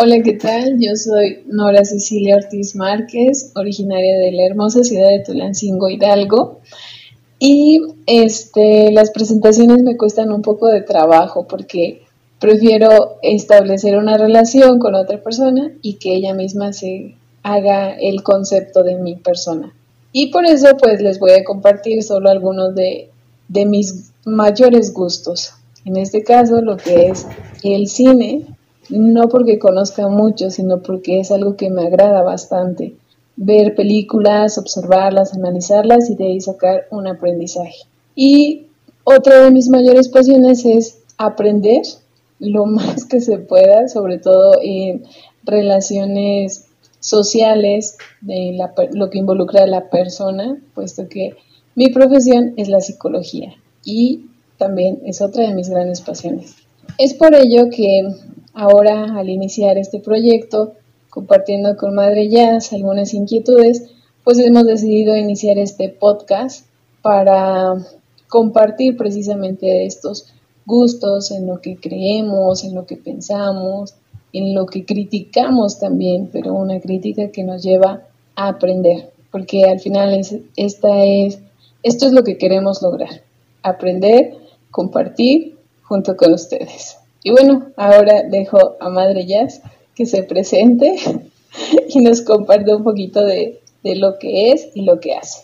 Hola, ¿qué tal? Yo soy Nora Cecilia Ortiz Márquez, originaria de la hermosa ciudad de Tulancingo, Hidalgo. Y este, las presentaciones me cuestan un poco de trabajo porque prefiero establecer una relación con otra persona y que ella misma se haga el concepto de mi persona. Y por eso pues les voy a compartir solo algunos de, de mis mayores gustos. En este caso lo que es el cine, no porque conozca mucho, sino porque es algo que me agrada bastante. Ver películas, observarlas, analizarlas y de ahí sacar un aprendizaje. Y otra de mis mayores pasiones es aprender lo más que se pueda, sobre todo en relaciones sociales, de lo que involucra a la persona, puesto que mi profesión es la psicología y también es otra de mis grandes pasiones. Es por ello que Ahora, al iniciar este proyecto, compartiendo con Madre Jazz algunas inquietudes, pues hemos decidido iniciar este podcast para compartir precisamente estos gustos en lo que creemos, en lo que pensamos, en lo que criticamos también, pero una crítica que nos lleva a aprender, porque al final es, esta es, esto es lo que queremos lograr, aprender, compartir junto con ustedes. Y bueno, ahora dejo a Madre Jazz que se presente y nos comparte un poquito de, lo que es y lo que hace.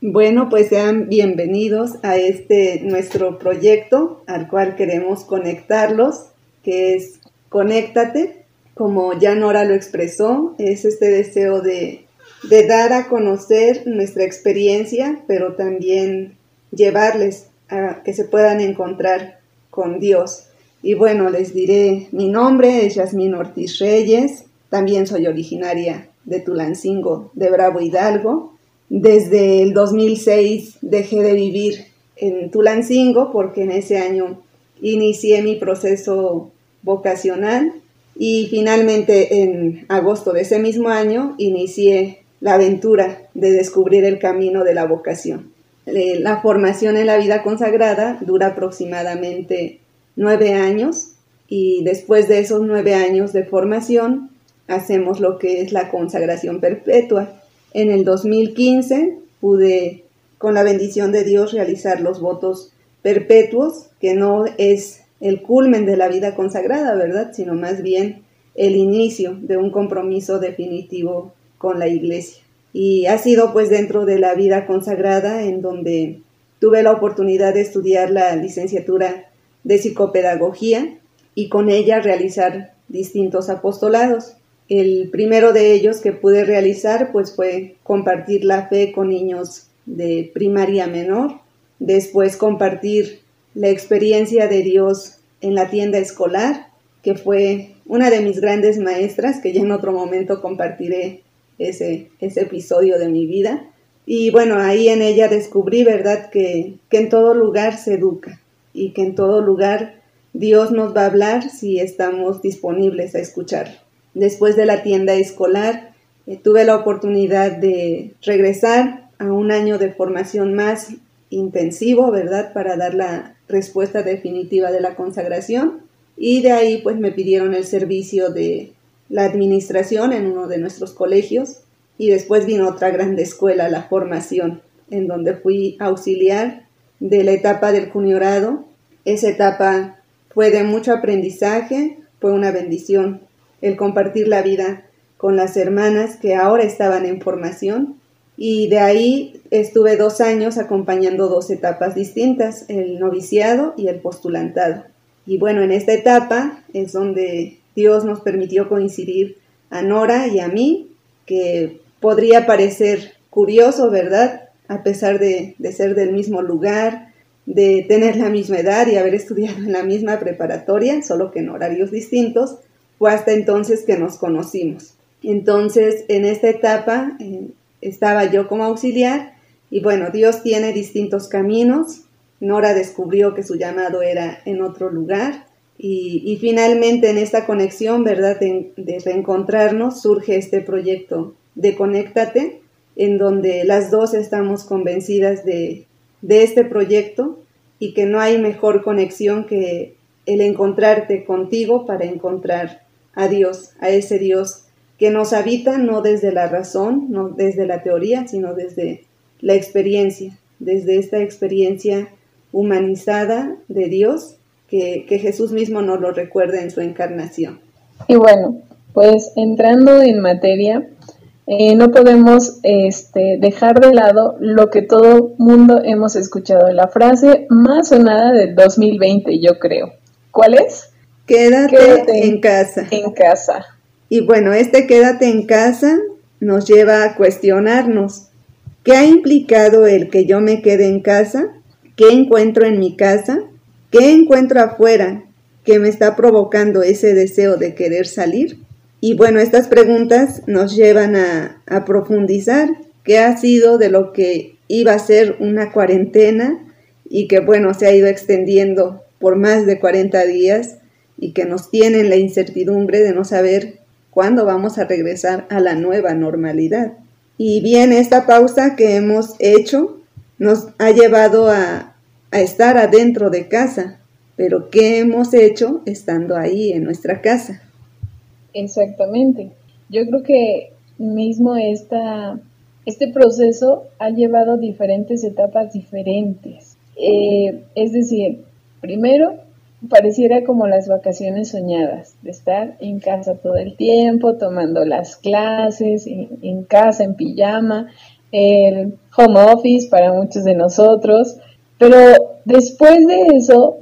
Bueno, pues sean bienvenidos a este nuestro proyecto al cual queremos conectarlos, que es Conéctate, como ya Nora lo expresó, es este deseo de, de dar a conocer nuestra experiencia, pero también llevarles a que se puedan encontrar con Dios. Y bueno, les diré, mi nombre es Yasmín Ortiz Reyes, también soy originaria de Tulancingo, de Bravo Hidalgo. Desde el 2006 dejé de vivir en Tulancingo porque en ese año inicié mi proceso vocacional y finalmente en agosto de ese mismo año inicié la aventura de descubrir el camino de la vocación. Eh, la formación en la vida consagrada dura aproximadamente nueve años y después de esos nueve años de formación hacemos lo que es la consagración perpetua. En el 2015 pude, con la bendición de Dios, realizar los votos perpetuos, que no es el culmen de la vida consagrada, ¿verdad? Sino más bien el inicio de un compromiso definitivo con la iglesia. Y ha sido pues dentro de la vida consagrada en donde tuve la oportunidad de estudiar la licenciatura de psicopedagogía y con ella realizar distintos apostolados. El primero de ellos que pude realizar pues fue compartir la fe con niños de primaria menor, después compartir la experiencia de Dios en la tienda escolar, que fue una de mis grandes maestras, que ya en otro momento compartiré ese, ese episodio de mi vida. Y bueno, ahí en ella descubrí, ¿verdad?, que, que en todo lugar se educa, y que en todo lugar Dios nos va a hablar si estamos disponibles a escuchar. Después de la tienda escolar, eh, tuve la oportunidad de regresar a un año de formación más intensivo, ¿verdad? Para dar la respuesta definitiva de la consagración. Y de ahí pues me pidieron el servicio de la administración en uno de nuestros colegios. Y después vino otra grande escuela, la formación, en donde fui auxiliar de la etapa del juniorado. Esa etapa fue de mucho aprendizaje, fue una bendición el compartir la vida con las hermanas que ahora estaban en formación y de ahí estuve dos años acompañando dos etapas distintas, el noviciado y el postulantado. Y bueno, en esta etapa es donde Dios nos permitió coincidir a Nora y a mí, que podría parecer curioso, ¿verdad? A pesar de, ser del mismo lugar, de tener la misma edad y haber estudiado en la misma preparatoria, solo que en horarios distintos, fue hasta entonces que nos conocimos. Entonces, en esta etapa eh, estaba yo como auxiliar y bueno, Dios tiene distintos caminos. Nora descubrió que su llamado era en otro lugar y, finalmente en esta conexión, ¿verdad?, de, de reencontrarnos, surge este proyecto de Conéctate, en donde las dos estamos convencidas de, este proyecto y que no hay mejor conexión que el encontrarte contigo para encontrar a Dios, a ese Dios que nos habita no desde la razón, no desde la teoría, sino desde la experiencia, desde esta experiencia humanizada de Dios que, Jesús mismo nos lo recuerda en su encarnación. Y bueno, pues entrando en materia, eh, no podemos este, dejar de lado lo que todo mundo hemos escuchado, la frase más sonada del 2020, yo creo. ¿Cuál es? Quédate, en casa. En casa. Y bueno, este quédate en casa nos lleva a cuestionarnos, ¿qué ha implicado el que yo me quede en casa? ¿Qué encuentro en mi casa? ¿Qué encuentro afuera que me está provocando ese deseo de querer salir? Y bueno, estas preguntas nos llevan a, a profundizar qué ha sido de lo que iba a ser una cuarentena y que bueno, se ha ido extendiendo por más de 40 días y que nos tienen la incertidumbre de no saber cuándo vamos a regresar a la nueva normalidad. Y bien, esta pausa que hemos hecho nos ha llevado a, estar adentro de casa, pero ¿qué hemos hecho estando ahí en nuestra casa? Exactamente. Yo creo que mismo esta, este proceso ha llevado diferentes etapas diferentes. Eh, es decir, primero pareciera como las vacaciones soñadas, de estar en casa todo el tiempo, tomando las clases, en, casa, en pijama, el home office para muchos de nosotros, pero después de eso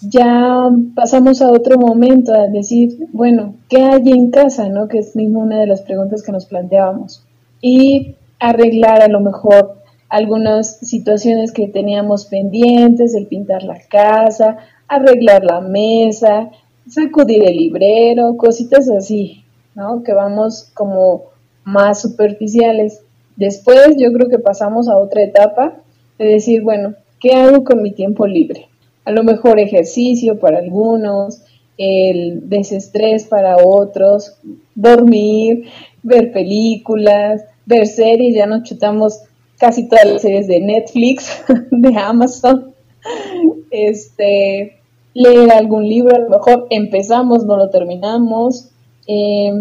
ya pasamos a otro momento a decir, bueno, ¿qué hay en casa? ¿no? Que es mismo una de las preguntas que nos planteábamos. Y arreglar a lo mejor algunas situaciones que teníamos pendientes, el pintar la casa, arreglar la mesa, sacudir el librero, cositas así, ¿no? Que vamos como más superficiales. Después yo creo que pasamos a otra etapa de decir, bueno, ¿qué hago con mi tiempo libre? A lo mejor ejercicio para algunos, el desestrés para otros, dormir, ver películas, ver series, ya nos chutamos casi todas las series de Netflix, de Amazon, este, leer algún libro, a lo mejor empezamos, no lo terminamos. Eh,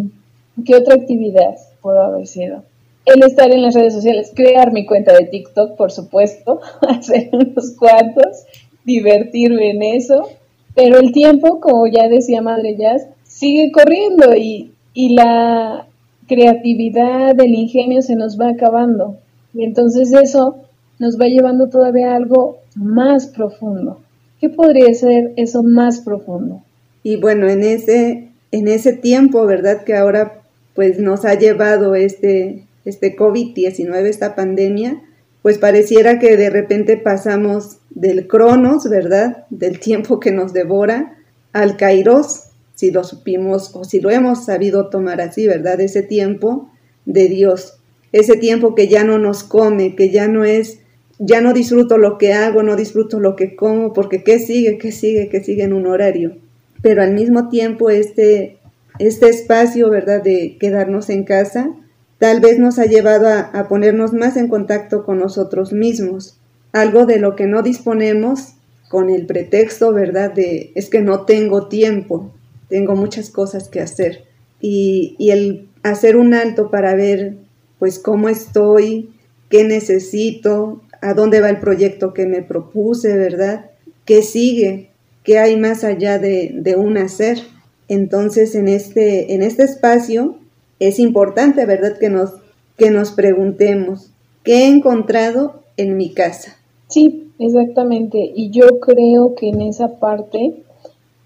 ¿Qué otra actividad pudo haber sido? El estar en las redes sociales, crear mi cuenta de TikTok, por supuesto, hacer unos cuantos, divertirme en eso. Pero el tiempo, como ya decía Madre Jazz, sigue corriendo y, y la creatividad, el ingenio se nos va acabando. Y entonces eso nos va llevando todavía a algo más profundo. ¿Qué podría ser eso más profundo? Y bueno, en ese, en ese tiempo, ¿verdad? Que ahora pues nos ha llevado este, este COVID-19, esta pandemia, pues pareciera que de repente pasamos del cronos, ¿verdad? Del tiempo que nos devora al kairos, si lo supimos o si lo hemos sabido tomar así, ¿verdad? Ese tiempo de Dios, ese tiempo que ya no nos come, que ya no es ya no disfruto lo que hago, no disfruto lo que como, porque ¿qué sigue? ¿Qué sigue? ¿Qué sigue en un horario? Pero al mismo tiempo este, este espacio, ¿verdad?, de quedarnos en casa, tal vez nos ha llevado a, a ponernos más en contacto con nosotros mismos, algo de lo que no disponemos con el pretexto, ¿verdad?, de es que no tengo tiempo, tengo muchas cosas que hacer. Y, y el hacer un alto para ver, pues, cómo estoy, qué necesito, a dónde va el proyecto que me propuse, ¿verdad? ¿Qué sigue? ¿Qué hay más allá de, un hacer? Entonces, en este, en este espacio es importante, ¿verdad?, que nos, que nos preguntemos, ¿qué he encontrado en mi casa? Sí, exactamente. Y yo creo que en esa parte,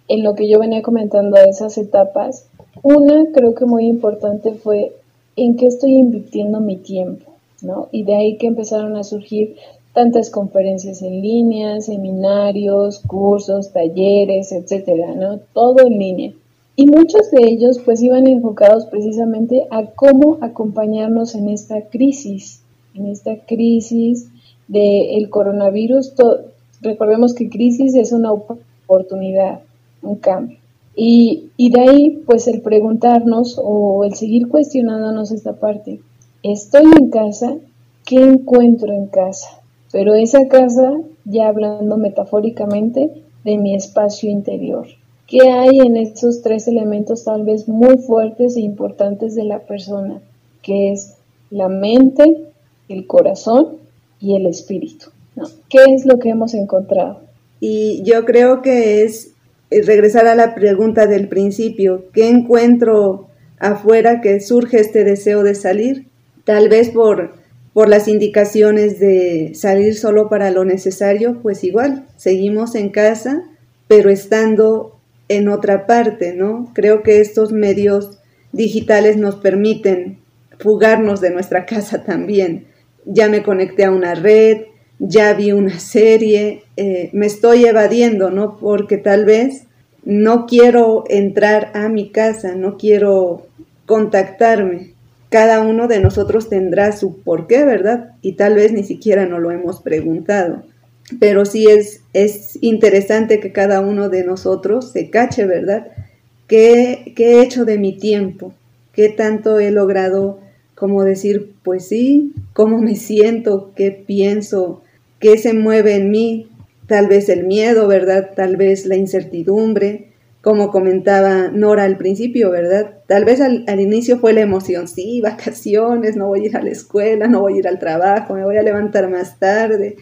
en lo que yo venía comentando a esas etapas, una creo que muy importante fue en qué estoy invirtiendo mi tiempo. Y de ahí que empezaron a surgir tantas conferencias en línea, seminarios, cursos, talleres, etcétera, ¿no? Todo en línea. Y muchos de ellos pues iban enfocados precisamente a cómo acompañarnos en esta crisis, en esta crisis del coronavirus. recordemos que crisis es una oportunidad, un cambio. Y, y de ahí pues el preguntarnos o el seguir cuestionándonos esta parte, estoy en casa, ¿qué encuentro en casa? Pero esa casa, ya hablando metafóricamente, de mi espacio interior. ¿Qué hay en esos tres elementos tal vez muy fuertes e importantes de la persona? Que es la mente, el corazón y el espíritu. ¿Qué es lo que hemos encontrado? Y yo creo que es regresar a la pregunta del principio, ¿qué encuentro afuera que surge este deseo de salir? Tal vez por, por las indicaciones de salir solo para lo necesario, pues igual, seguimos en casa, pero estando en otra parte, ¿no? Creo que estos medios digitales nos permiten fugarnos de nuestra casa también. Ya me conecté a una red, ya vi una serie, eh, me estoy evadiendo, ¿no? Porque tal vez no quiero entrar a mi casa, no quiero contactarme. Cada uno de nosotros tendrá su porqué, ¿verdad? Y tal vez ni siquiera nos lo hemos preguntado pero sí es, es interesante que cada uno de nosotros se cache, ¿verdad? ¿Qué, ¿Qué he hecho de mi tiempo? ¿Qué tanto he logrado como decir, pues sí, cómo me siento, qué pienso, qué se mueve en mí? Tal vez el miedo, ¿verdad? Tal vez la incertidumbre, como comentaba Nora al principio, ¿verdad? Tal vez al, al, inicio fue la emoción, sí, vacaciones, no voy a ir a la escuela, no voy a ir al trabajo, me voy a levantar más tarde,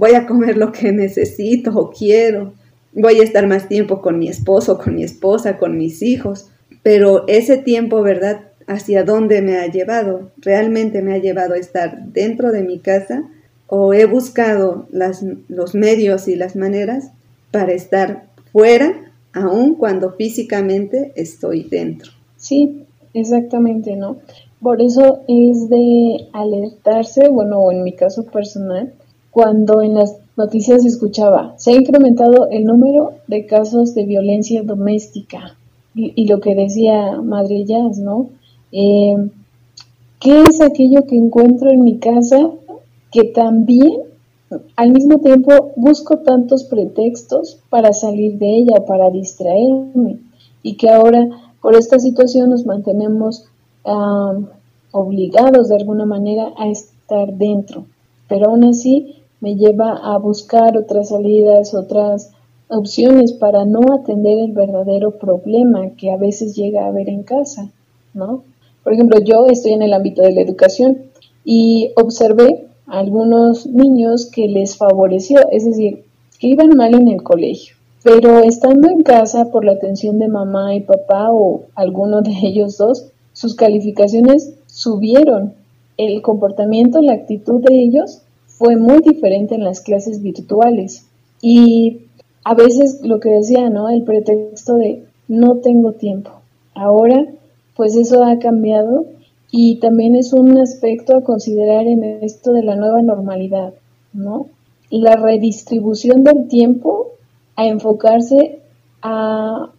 voy a comer lo que necesito o quiero, voy a estar más tiempo con mi esposo, con mi esposa, con mis hijos, pero ese tiempo, ¿verdad? ¿Hacia dónde me ha llevado? ¿Realmente me ha llevado a estar dentro de mi casa o he buscado las, los medios y las maneras para estar fuera, aun cuando físicamente estoy dentro? Sí, exactamente, ¿no? Por eso es de alertarse, bueno, en mi caso personal, cuando en las noticias escuchaba, se ha incrementado el número de casos de violencia doméstica. Y, lo que decía Madre Jazz, ¿no? Eh, ¿Qué es aquello que encuentro en mi casa que también al mismo tiempo busco tantos pretextos para salir de ella, para distraerme? Y que ahora por esta situación nos mantenemos ah, obligados de alguna manera a estar dentro. Pero aún así me lleva a buscar otras salidas, otras opciones para no atender el verdadero problema que a veces llega a haber en casa, ¿no? Por ejemplo, yo estoy en el ámbito de la educación y observé a algunos niños que les favoreció, es decir, que iban mal en el colegio, pero estando en casa por la atención de mamá y papá o alguno de ellos dos, sus calificaciones subieron. El comportamiento, la actitud de ellos fue muy diferente en las clases virtuales. Y a veces lo que decía, ¿no? El pretexto de no tengo tiempo. Ahora, pues eso ha cambiado y también es un aspecto a considerar en esto de la nueva normalidad, ¿no? La redistribución del tiempo a enfocarse a,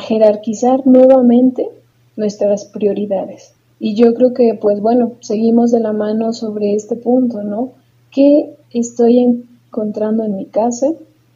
jerarquizar nuevamente nuestras prioridades. Y yo creo que, pues bueno, seguimos de la mano sobre este punto, ¿no? Qué estoy encontrando en mi casa,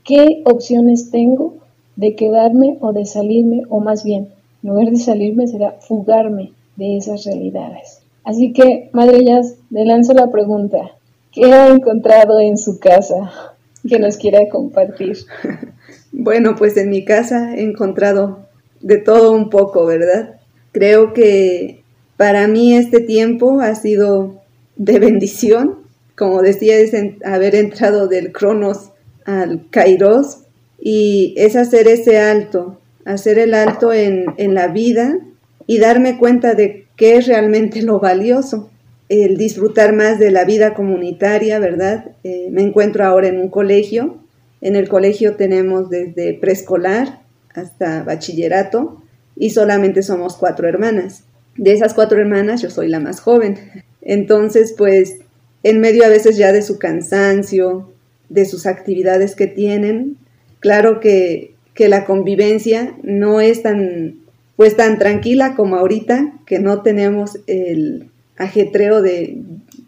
qué opciones tengo de quedarme o de salirme, o más bien, en lugar de salirme será fugarme de esas realidades. Así que, Madre Jazz, le lanzo la pregunta, ¿qué ha encontrado en su casa que nos quiera compartir? Bueno, pues en mi casa he encontrado de todo un poco, ¿verdad? Creo que para mí este tiempo ha sido de bendición como decía, es haber entrado del Cronos al Kairos y es hacer ese alto, hacer el alto en, la vida y darme cuenta de qué es realmente lo valioso, el disfrutar más de la vida comunitaria, ¿verdad? Eh, me encuentro ahora en un colegio, en el colegio tenemos desde preescolar hasta bachillerato y solamente somos cuatro hermanas. De esas cuatro hermanas yo soy la más joven. Entonces, pues en medio a veces ya de su cansancio, de sus actividades que tienen. Claro que, que la convivencia no es tan, pues tan tranquila como ahorita, que no tenemos el ajetreo de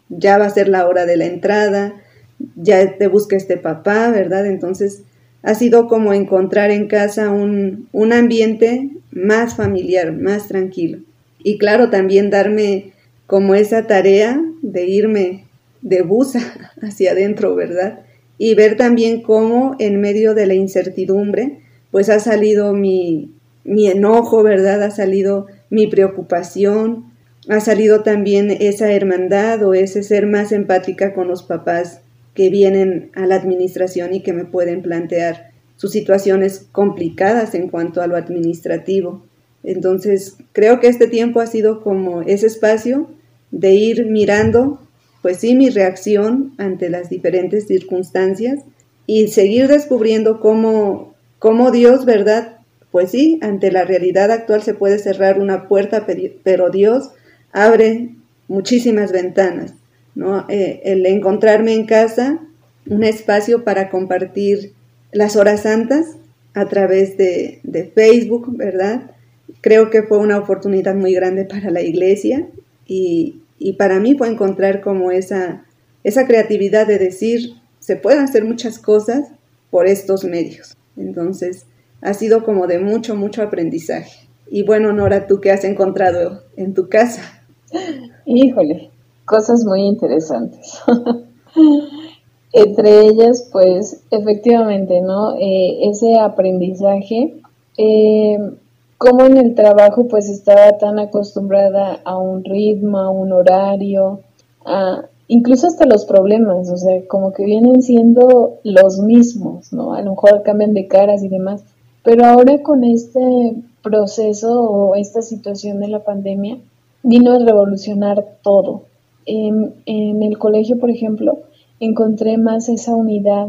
ya va a ser la hora de la entrada, ya te busca este papá, ¿verdad? Entonces ha sido como encontrar en casa un, un ambiente más familiar, más tranquilo. Y claro, también darme como esa tarea de irme de busa hacia adentro, ¿verdad? Y ver también cómo en medio de la incertidumbre pues ha salido mi, mi enojo, ¿verdad? Ha salido mi preocupación, ha salido también esa hermandad o ese ser más empática con los papás que vienen a la administración y que me pueden plantear sus situaciones complicadas en cuanto a lo administrativo. Entonces, creo que este tiempo ha sido como ese espacio de ir mirando, pues sí, mi reacción ante las diferentes circunstancias y seguir descubriendo cómo, cómo Dios, ¿verdad? Pues sí, ante la realidad actual se puede cerrar una puerta, pero Dios abre muchísimas ventanas, ¿no? Eh, el encontrarme en casa, un espacio para compartir las horas santas a través de, de Facebook, ¿verdad? Creo que fue una oportunidad muy grande para la iglesia y, y para mí fue encontrar como esa, esa creatividad de decir, se pueden hacer muchas cosas por estos medios. Entonces, ha sido como de mucho, mucho aprendizaje. Y bueno, Nora, ¿tú qué has encontrado en tu casa? Híjole, cosas muy interesantes. Entre ellas, pues, efectivamente, ¿no? Eh, ese aprendizaje, eh, como en el trabajo, pues, estaba tan acostumbrada a un ritmo, a un horario, a, incluso hasta los problemas, o sea, como que vienen siendo los mismos, ¿no? A lo mejor cambian de caras y demás, pero ahora con este proceso o esta situación de la pandemia, vino a revolucionar todo. En, en el colegio, por ejemplo, encontré más esa unidad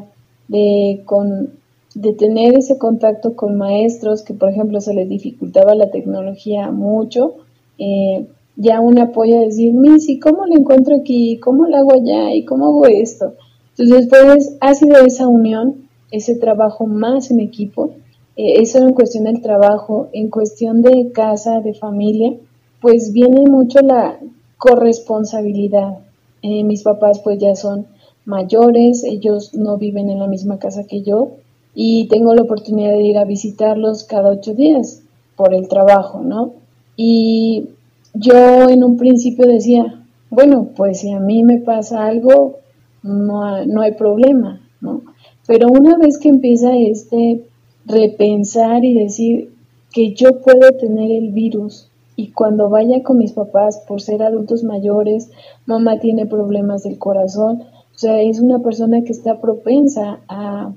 de, con, de tener ese contacto con maestros que, por ejemplo, se les dificultaba la tecnología mucho. Eh, ya un apoyo a decir, Missy, ¿cómo lo encuentro aquí? ¿Cómo lo hago allá? ¿Y cómo hago esto? Entonces, pues, ha sido esa unión, ese trabajo más en equipo. Eh, eso en cuestión del trabajo, en cuestión de casa, de familia, pues viene mucho la corresponsabilidad. Eh, mis papás pues ya son mayores, ellos no viven en la misma casa que yo y tengo la oportunidad de ir a visitarlos cada ocho días por el trabajo, ¿no? Y yo en un principio decía, bueno, pues si a mí me pasa algo, no, no hay problema, ¿no? Pero una vez que empieza este repensar y decir que yo puedo tener el virus y cuando vaya con mis papás por ser adultos mayores, mamá tiene problemas del corazón, o sea, es una persona que está propensa a,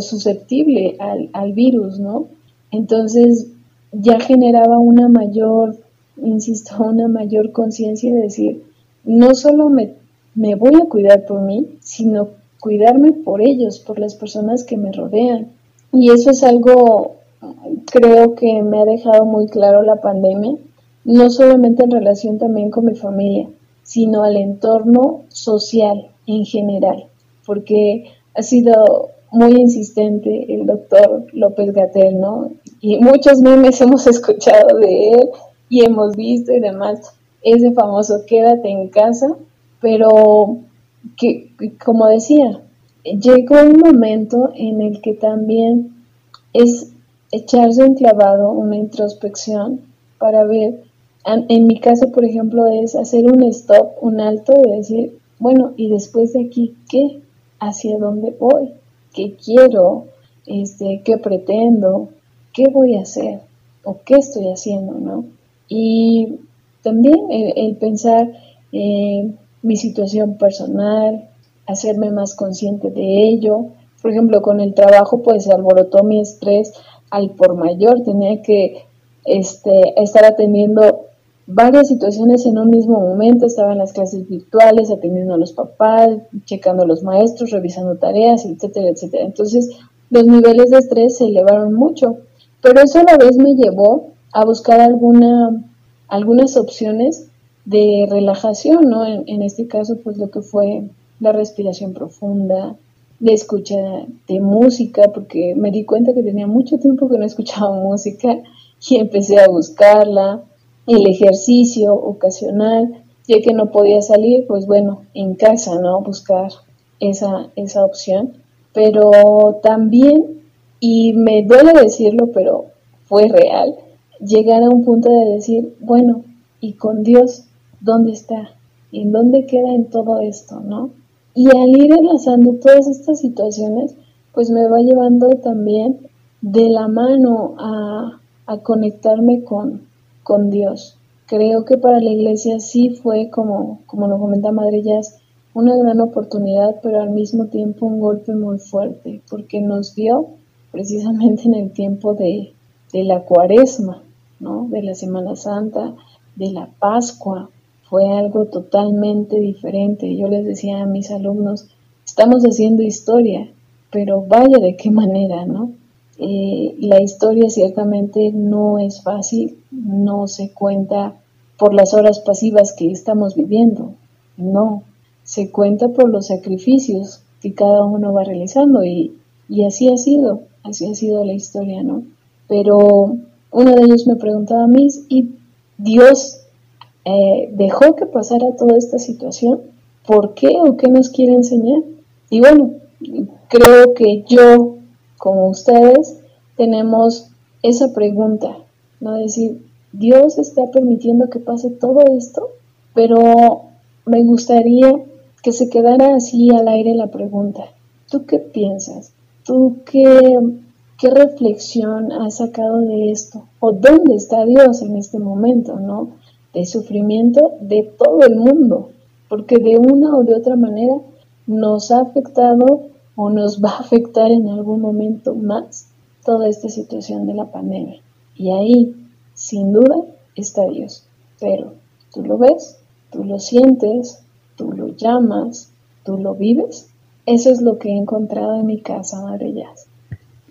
susceptible al, al virus, ¿no? Entonces ya generaba una mayor insisto, una mayor conciencia de decir, no solo me, me voy a cuidar por mí, sino cuidarme por ellos, por las personas que me rodean. Y eso es algo, creo que me ha dejado muy claro la pandemia, no solamente en relación también con mi familia, sino al entorno social en general, porque ha sido muy insistente el doctor López Gatel, ¿no? Y muchos memes hemos escuchado de él y hemos visto y demás ese famoso quédate en casa, pero que, como decía, llegó un momento en el que también es echarse un clavado, una introspección para ver, en mi caso, por ejemplo, es hacer un stop, un alto y decir, bueno, y después de aquí, ¿qué? ¿Hacia dónde voy? ¿Qué quiero? Este, ¿Qué pretendo? ¿Qué voy a hacer? ¿O qué estoy haciendo? ¿No? Y también el, pensar eh, mi situación personal, hacerme más consciente de ello. Por ejemplo, con el trabajo pues se alborotó mi estrés al por mayor, tenía que este, estar atendiendo varias situaciones en un mismo momento, estaba en las clases virtuales, atendiendo a los papás, checando a los maestros, revisando tareas, etcétera, etcétera. Entonces, los niveles de estrés se elevaron mucho, pero eso a la vez me llevó a buscar alguna, algunas opciones de relajación, ¿no? En, este caso, pues lo que fue la respiración profunda, la escucha de música, porque me di cuenta que tenía mucho tiempo que no escuchaba música y empecé a buscarla, el ejercicio ocasional, ya que no podía salir, pues bueno, en casa, ¿no? Buscar esa, esa opción. Pero también, y me duele decirlo, pero fue real, llegar a un punto de decir, bueno, ¿y con Dios dónde está? ¿En dónde queda en todo esto, no? Y al ir enlazando todas estas situaciones, pues me va llevando también de la mano a, a conectarme con, con Dios. Creo que para la iglesia sí fue, como, como lo comenta Madre Jazz, una gran oportunidad, pero al mismo tiempo un golpe muy fuerte, porque nos dio precisamente en el tiempo de, de la cuaresma, ¿no? de la Semana Santa, de la Pascua, fue algo totalmente diferente. Yo les decía a mis alumnos, estamos haciendo historia, pero vaya de qué manera, ¿no? Eh, la historia ciertamente no es fácil, no se cuenta por las horas pasivas que estamos viviendo, no, se cuenta por los sacrificios que cada uno va realizando y, y así ha sido, así ha sido la historia, ¿no? Pero uno de ellos me preguntaba a mí, ¿y Dios eh, dejó que pasara toda esta situación? ¿Por qué o qué nos quiere enseñar? Y bueno, creo que yo, como ustedes, tenemos esa pregunta, ¿no? decir, Dios está permitiendo que pase todo esto, pero me gustaría que se quedara así al aire la pregunta. ¿Tú qué piensas? ¿Tú qué, qué reflexión has sacado de esto? ¿O dónde está Dios en este momento, no? De sufrimiento de todo el mundo, porque de una o de otra manera nos ha afectado o nos va a afectar en algún momento más toda esta situación de la pandemia. Y ahí, sin duda, está Dios. Pero tú lo ves, tú lo sientes, tú lo llamas, tú lo vives. Eso es lo que he encontrado en mi casa, Madre Jazz.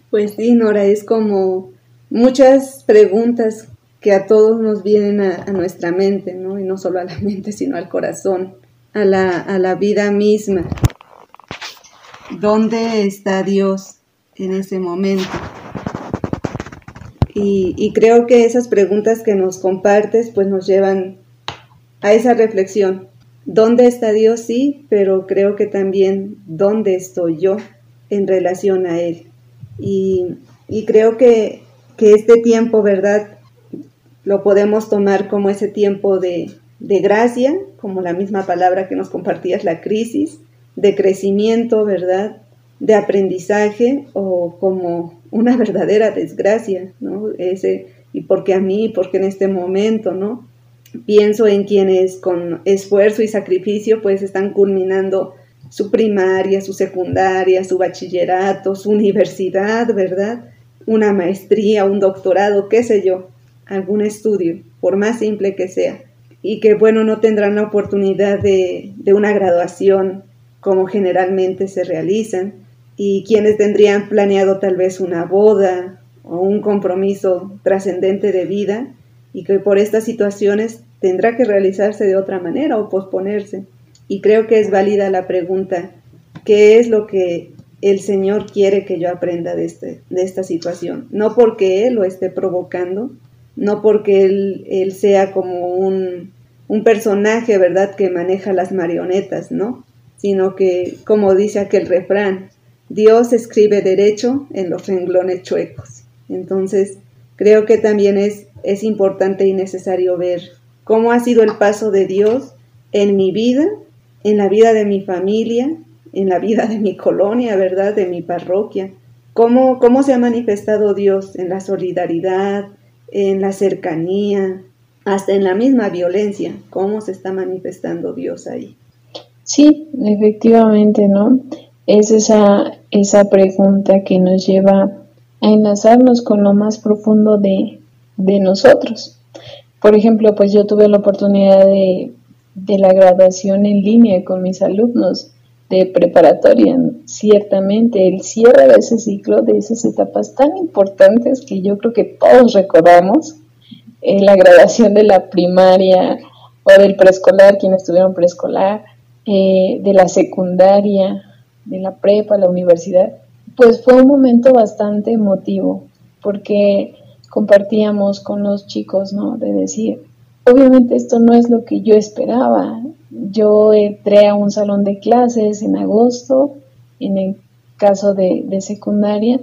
Pues sí, Nora, es como muchas preguntas que a todos nos vienen a, nuestra mente, ¿no? Y no solo a la mente, sino al corazón, a la, a la vida misma. ¿Dónde está Dios en ese momento? Y, creo que esas preguntas que nos compartes pues nos llevan a esa reflexión. ¿Dónde está Dios? Sí, pero creo que también dónde estoy yo en relación a Él. Y, creo que, que, este tiempo, ¿verdad? Lo podemos tomar como ese tiempo de, de gracia, como la misma palabra que nos compartías, la crisis, de crecimiento, ¿verdad? De aprendizaje o como una verdadera desgracia, ¿no? Ese, y porque a mí, porque en este momento, ¿no? Pienso en quienes con esfuerzo y sacrificio pues están culminando su primaria, su secundaria, su bachillerato, su universidad, ¿verdad? Una maestría, un doctorado, qué sé yo, algún estudio, por más simple que sea. Y que, bueno, no tendrán la oportunidad de, de una graduación como generalmente se realizan y quienes tendrían planeado tal vez una boda o un compromiso trascendente de vida y que por estas situaciones tendrá que realizarse de otra manera o posponerse. Y creo que es válida la pregunta, ¿qué es lo que el Señor quiere que yo aprenda de, este, de esta situación? No porque Él lo esté provocando, no porque Él, él sea como un, un personaje, ¿verdad?, que maneja las marionetas, ¿no? Sino que, como dice aquel refrán, Dios escribe derecho en los renglones chuecos. Entonces, creo que también es, es importante y necesario ver cómo ha sido el paso de Dios en mi vida, en la vida de mi familia, en la vida de mi colonia, ¿verdad? De mi parroquia. Cómo, cómo se ha manifestado Dios en la solidaridad, en la cercanía, hasta en la misma violencia. ¿Cómo se está manifestando Dios ahí? Sí, efectivamente, ¿no? es esa, esa pregunta que nos lleva a enlazarnos con lo más profundo de, nosotros. Por ejemplo, pues yo tuve la oportunidad de, de la graduación en línea con mis alumnos de preparatoria. Ciertamente el cierre de ese ciclo, de esas etapas tan importantes que yo creo que todos recordamos, en la graduación de la primaria o del preescolar, quienes tuvieron preescolar, eh, de la secundaria, de la prepa, la universidad, pues fue un momento bastante emotivo porque compartíamos con los chicos, ¿no? De decir, obviamente esto no es lo que yo esperaba. Yo entré a un salón de clases en agosto, en el caso de, de secundaria,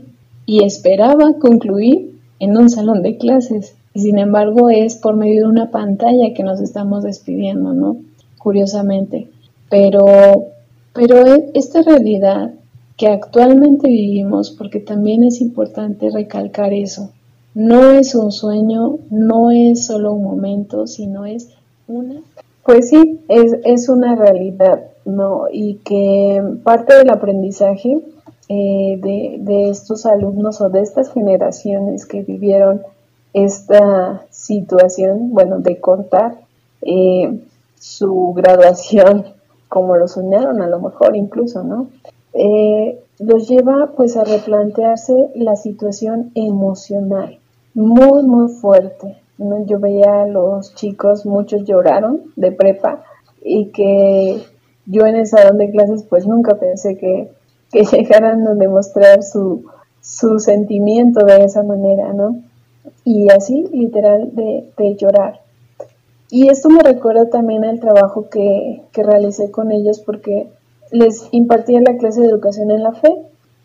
y esperaba concluir en un salón de clases. Sin embargo es por medio de una pantalla que nos estamos despidiendo, ¿no? Curiosamente. Pero pero e, esta realidad que actualmente vivimos, porque también es importante recalcar eso. No es un sueño, no es solo un momento, sino es una... Pues sí, es, es una realidad, ¿no? Y que parte del aprendizaje eh, de, de, estos alumnos o de estas generaciones que vivieron esta situación, bueno, de cortar eh, su graduación como lo soñaron a lo mejor incluso, ¿no? Eh, los lleva pues a replantearse la situación emocional muy muy fuerte. Yo veía a los chicos, muchos lloraron de prepa y que yo en el salón de clases pues nunca pensé que, que llegaran a demostrar su, su sentimiento de esa manera, ¿no? Y así, literal, de llorar. Y esto me recuerda también al trabajo que, que realicé con ellos porque les impartía la clase de educación en la fe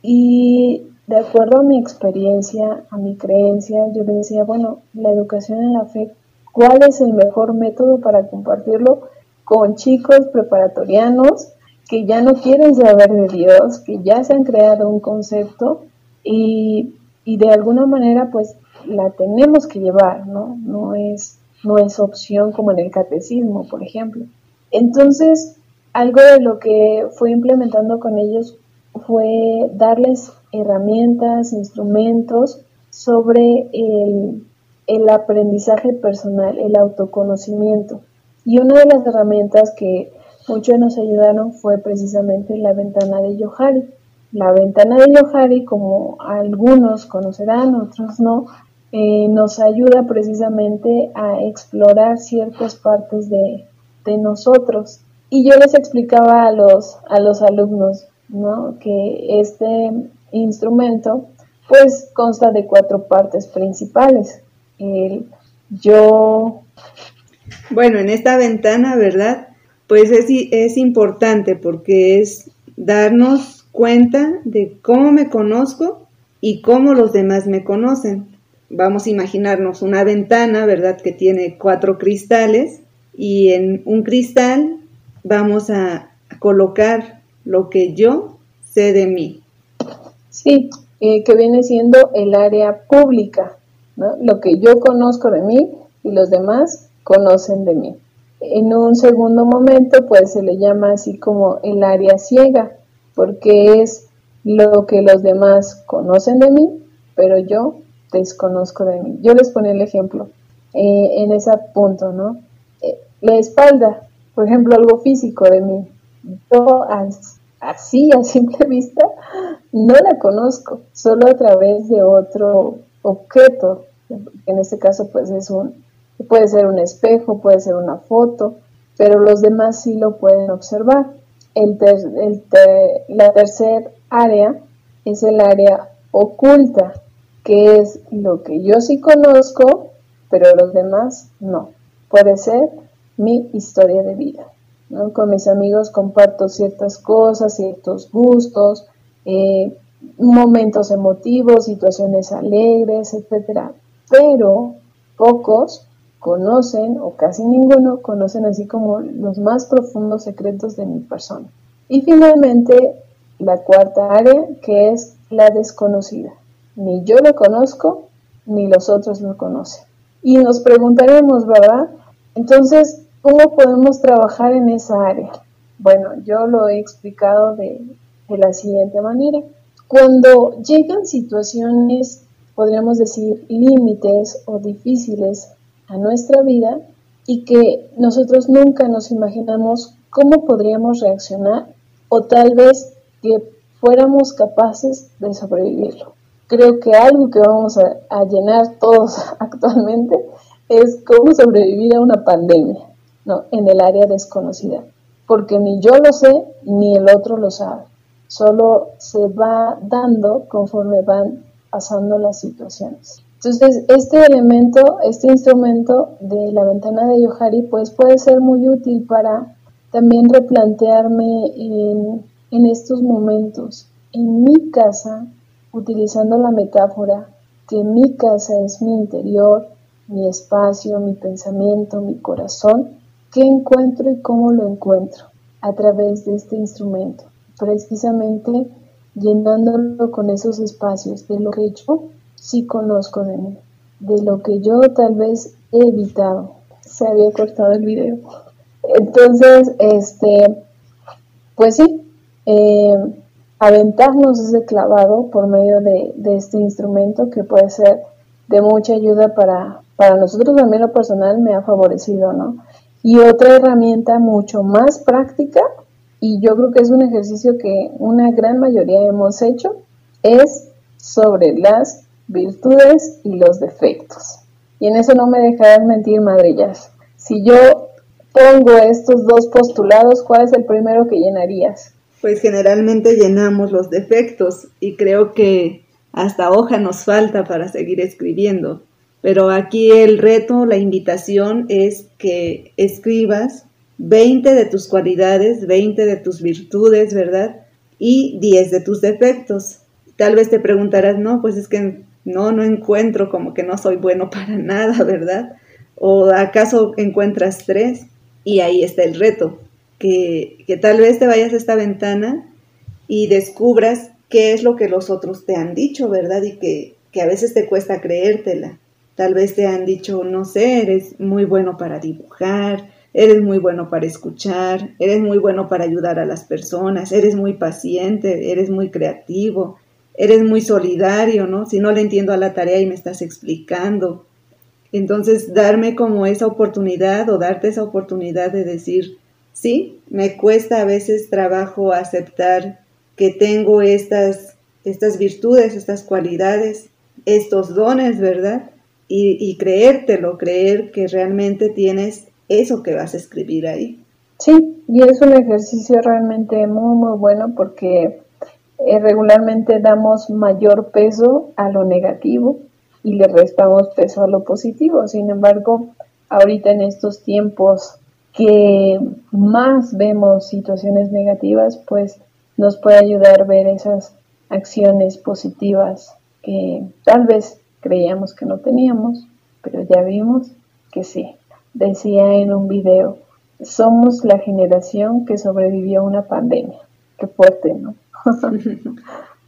y de acuerdo a mi experiencia, a mi creencia, yo les decía, bueno, la educación en la fe, ¿cuál es el mejor método para compartirlo con chicos preparatorianos que ya no quieren saber de Dios, que ya se han creado un concepto y, y de alguna manera pues la tenemos que llevar, ¿no? No es, no es opción como en el catecismo, por ejemplo. Entonces, algo de lo que fui implementando con ellos fue darles herramientas, instrumentos sobre el, el aprendizaje personal, el autoconocimiento. Y una de las herramientas que muchos nos ayudaron fue precisamente la ventana de Yohari. La ventana de Yohari, como algunos conocerán, otros no, eh, nos ayuda precisamente a explorar ciertas partes de, de nosotros y yo les explicaba a los, a los alumnos ¿no? que este instrumento pues consta de cuatro partes principales. El yo. Bueno, en esta ventana, ¿verdad? Pues es, es importante porque es darnos cuenta de cómo me conozco y cómo los demás me conocen. Vamos a imaginarnos una ventana, ¿verdad? Que tiene cuatro cristales y en un cristal vamos a colocar lo que yo sé de mí. Sí, eh, que viene siendo el área pública, ¿no? lo que yo conozco de mí y los demás conocen de mí. En un segundo momento, pues se le llama así como el área ciega, porque es lo que los demás conocen de mí, pero yo desconozco de mí. Yo les ponía el ejemplo eh, en ese punto, ¿no? Eh, la espalda, por ejemplo, algo físico de mí. Yo así, a simple vista, no la conozco, solo a través de otro objeto. En este caso, pues es un, puede ser un espejo, puede ser una foto, pero los demás sí lo pueden observar. La tercer área es el área oculta, que es lo que yo sí conozco, pero los demás no. Puede ser mi historia de vida. Con mis amigos comparto ciertas cosas, ciertos gustos, eh, momentos emotivos, situaciones alegres, etc. Pero pocos conocen, o casi ninguno, conocen así como los más profundos secretos de mi persona. Y finalmente, la cuarta área, que es la desconocida. Ni yo lo conozco, ni los otros lo conocen. Y nos preguntaremos, ¿verdad? Entonces, ¿Cómo podemos trabajar en esa área? Bueno, yo lo he explicado de, la siguiente manera. Cuando llegan situaciones, podríamos decir, límites o difíciles a nuestra vida y que nosotros nunca nos imaginamos cómo podríamos reaccionar o tal vez que fuéramos capaces de sobrevivirlo. Creo que algo que vamos a, llenar todos actualmente es cómo sobrevivir a una pandemia. ¿no? en el área desconocida, porque ni yo lo sé ni el otro lo sabe, solo se va dando conforme van pasando las situaciones. Entonces, este elemento, este instrumento de la ventana de Yohari, pues puede ser muy útil para también replantearme en, en estos momentos. En mi casa, utilizando la metáfora que mi casa es mi interior, mi espacio, mi pensamiento, mi corazón, ¿Qué encuentro y cómo lo encuentro? A través de este instrumento. Precisamente llenándolo con esos espacios de lo que yo sí conozco de mí, de lo que yo tal vez he evitado. Se había cortado el video. Entonces, este, pues sí, eh, aventarnos ese clavado por medio de, este instrumento que puede ser de mucha ayuda para, para nosotros, también lo personal me ha favorecido, ¿no? Y otra herramienta mucho más práctica, y yo creo que es un ejercicio que una gran mayoría hemos hecho, es sobre las virtudes y los defectos. Y en eso no me dejarás mentir, madrillas. Si yo pongo estos dos postulados, ¿cuál es el primero que llenarías? Pues generalmente llenamos los defectos y creo que hasta hoja nos falta para seguir escribiendo. Pero aquí el reto, la invitación es que escribas 20 de tus cualidades, 20 de tus virtudes, ¿verdad? Y 10 de tus defectos. Tal vez te preguntarás, no, pues es que no, no encuentro como que no soy bueno para nada, ¿verdad? ¿O acaso encuentras tres? Y ahí está el reto, que, tal vez te vayas a esta ventana y descubras qué es lo que los otros te han dicho, ¿verdad? Y que, que a veces te cuesta creértela. Tal vez te han dicho, no sé, eres muy bueno para dibujar, eres muy bueno para escuchar, eres muy bueno para ayudar a las personas, eres muy paciente, eres muy creativo, eres muy solidario, ¿no? Si no le entiendo a la tarea y me estás explicando. Entonces, darme como esa oportunidad o darte esa oportunidad de decir, sí, me cuesta a veces trabajo aceptar que tengo estas, estas virtudes, estas cualidades, estos dones, ¿verdad? Y, y creértelo, creer que realmente tienes eso que vas a escribir ahí. Sí, y es un ejercicio realmente muy, muy bueno porque eh, regularmente damos mayor peso a lo negativo y le restamos peso a lo positivo. Sin embargo, ahorita en estos tiempos que más vemos situaciones negativas, pues nos puede ayudar a ver esas acciones positivas que tal vez creíamos que no teníamos, pero ya vimos que sí. Decía en un video, somos la generación que sobrevivió a una pandemia. Qué fuerte, ¿no?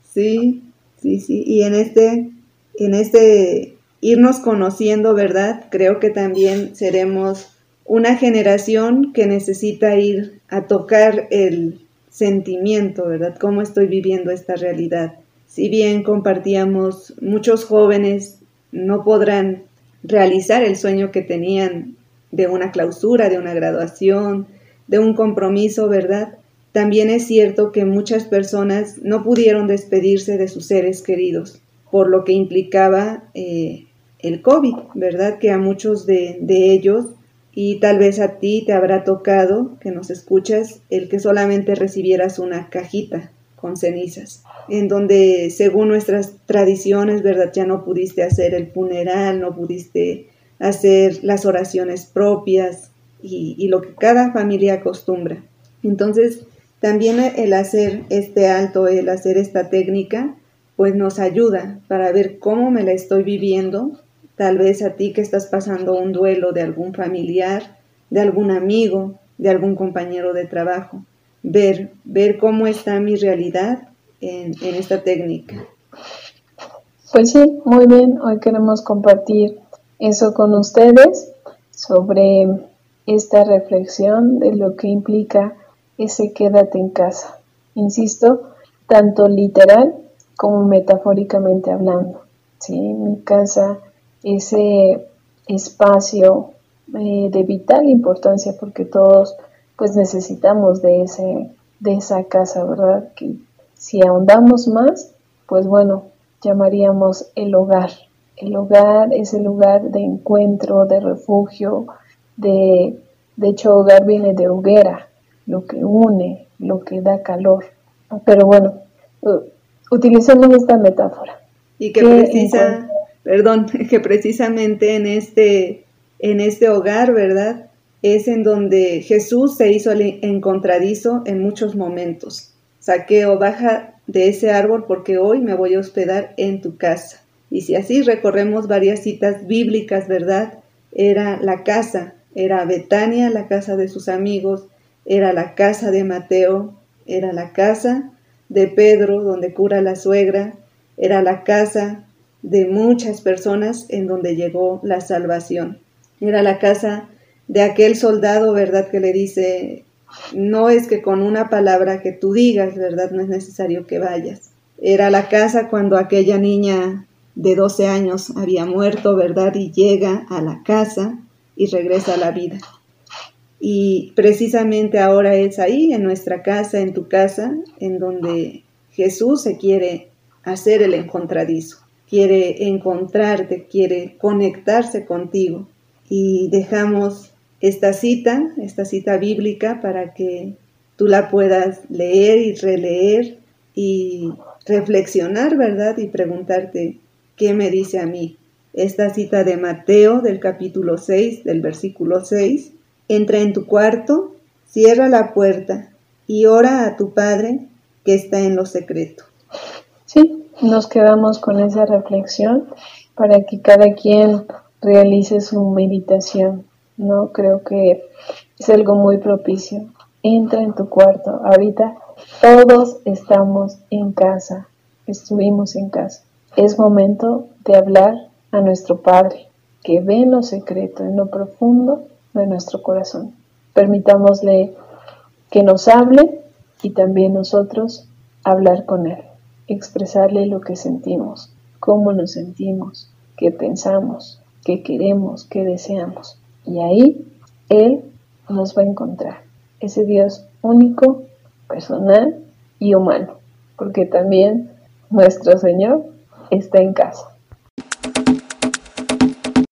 sí, sí, sí. Y en este, en este irnos conociendo, ¿verdad? Creo que también seremos una generación que necesita ir a tocar el sentimiento, ¿verdad? ¿Cómo estoy viviendo esta realidad? Si bien compartíamos, muchos jóvenes no podrán realizar el sueño que tenían de una clausura, de una graduación, de un compromiso, ¿verdad? También es cierto que muchas personas no pudieron despedirse de sus seres queridos, por lo que implicaba eh, el COVID, ¿verdad? Que a muchos de, de ellos, y tal vez a ti te habrá tocado, que nos escuchas, el que solamente recibieras una cajita con cenizas, en donde según nuestras tradiciones, ¿verdad? Ya no pudiste hacer el funeral, no pudiste hacer las oraciones propias y, y lo que cada familia acostumbra. Entonces, también el hacer este alto, el hacer esta técnica, pues nos ayuda para ver cómo me la estoy viviendo. Tal vez a ti que estás pasando un duelo de algún familiar, de algún amigo, de algún compañero de trabajo. Ver, ver cómo está mi realidad en, esta técnica. Pues sí, muy bien. Hoy queremos compartir eso con ustedes sobre esta reflexión de lo que implica ese quédate en casa. Insisto, tanto literal como metafóricamente hablando. ¿sí? Mi casa, ese espacio eh, de vital importancia porque todos pues necesitamos de, ese, de esa casa, ¿verdad? Que si ahondamos más, pues bueno, llamaríamos el hogar. El hogar es el lugar de encuentro, de refugio, de, de hecho hogar viene de hoguera, lo que une, lo que da calor. Pero bueno, utilicemos esta metáfora. Y que precisa, perdón, que precisamente en este, en este hogar, ¿verdad? Es en donde Jesús se hizo el encontradizo en muchos momentos. Saqueo, baja de ese árbol porque hoy me voy a hospedar en tu casa. Y si así recorremos varias citas bíblicas, ¿verdad? Era la casa, era Betania, la casa de sus amigos, era la casa de Mateo, era la casa de Pedro, donde cura la suegra, era la casa de muchas personas en donde llegó la salvación. Era la casa de aquel soldado, ¿verdad? Que le dice, no es que con una palabra que tú digas, ¿verdad? No es necesario que vayas. Era la casa cuando aquella niña de 12 años había muerto, ¿verdad? Y llega a la casa y regresa a la vida. Y precisamente ahora es ahí, en nuestra casa, en tu casa, en donde Jesús se quiere hacer el encontradizo, quiere encontrarte, quiere conectarse contigo. Y dejamos esta cita, esta cita bíblica, para que tú la puedas leer y releer y reflexionar, ¿verdad? Y preguntarte, ¿qué me dice a mí? Esta cita de Mateo del capítulo 6, del versículo 6, entra en tu cuarto, cierra la puerta y ora a tu Padre que está en lo secreto. Nos quedamos con esa reflexión para que cada quien realice su meditación. No creo que es algo muy propicio. Entra en tu cuarto. Ahorita todos estamos en casa. Estuvimos en casa. Es momento de hablar a nuestro Padre, que ve en lo secreto, en lo profundo de nuestro corazón. Permitámosle que nos hable y también nosotros hablar con Él, expresarle lo que sentimos, cómo nos sentimos, qué pensamos, qué queremos, qué deseamos. Y ahí Él nos va a encontrar, ese Dios único, personal y humano, porque también nuestro Señor está en casa.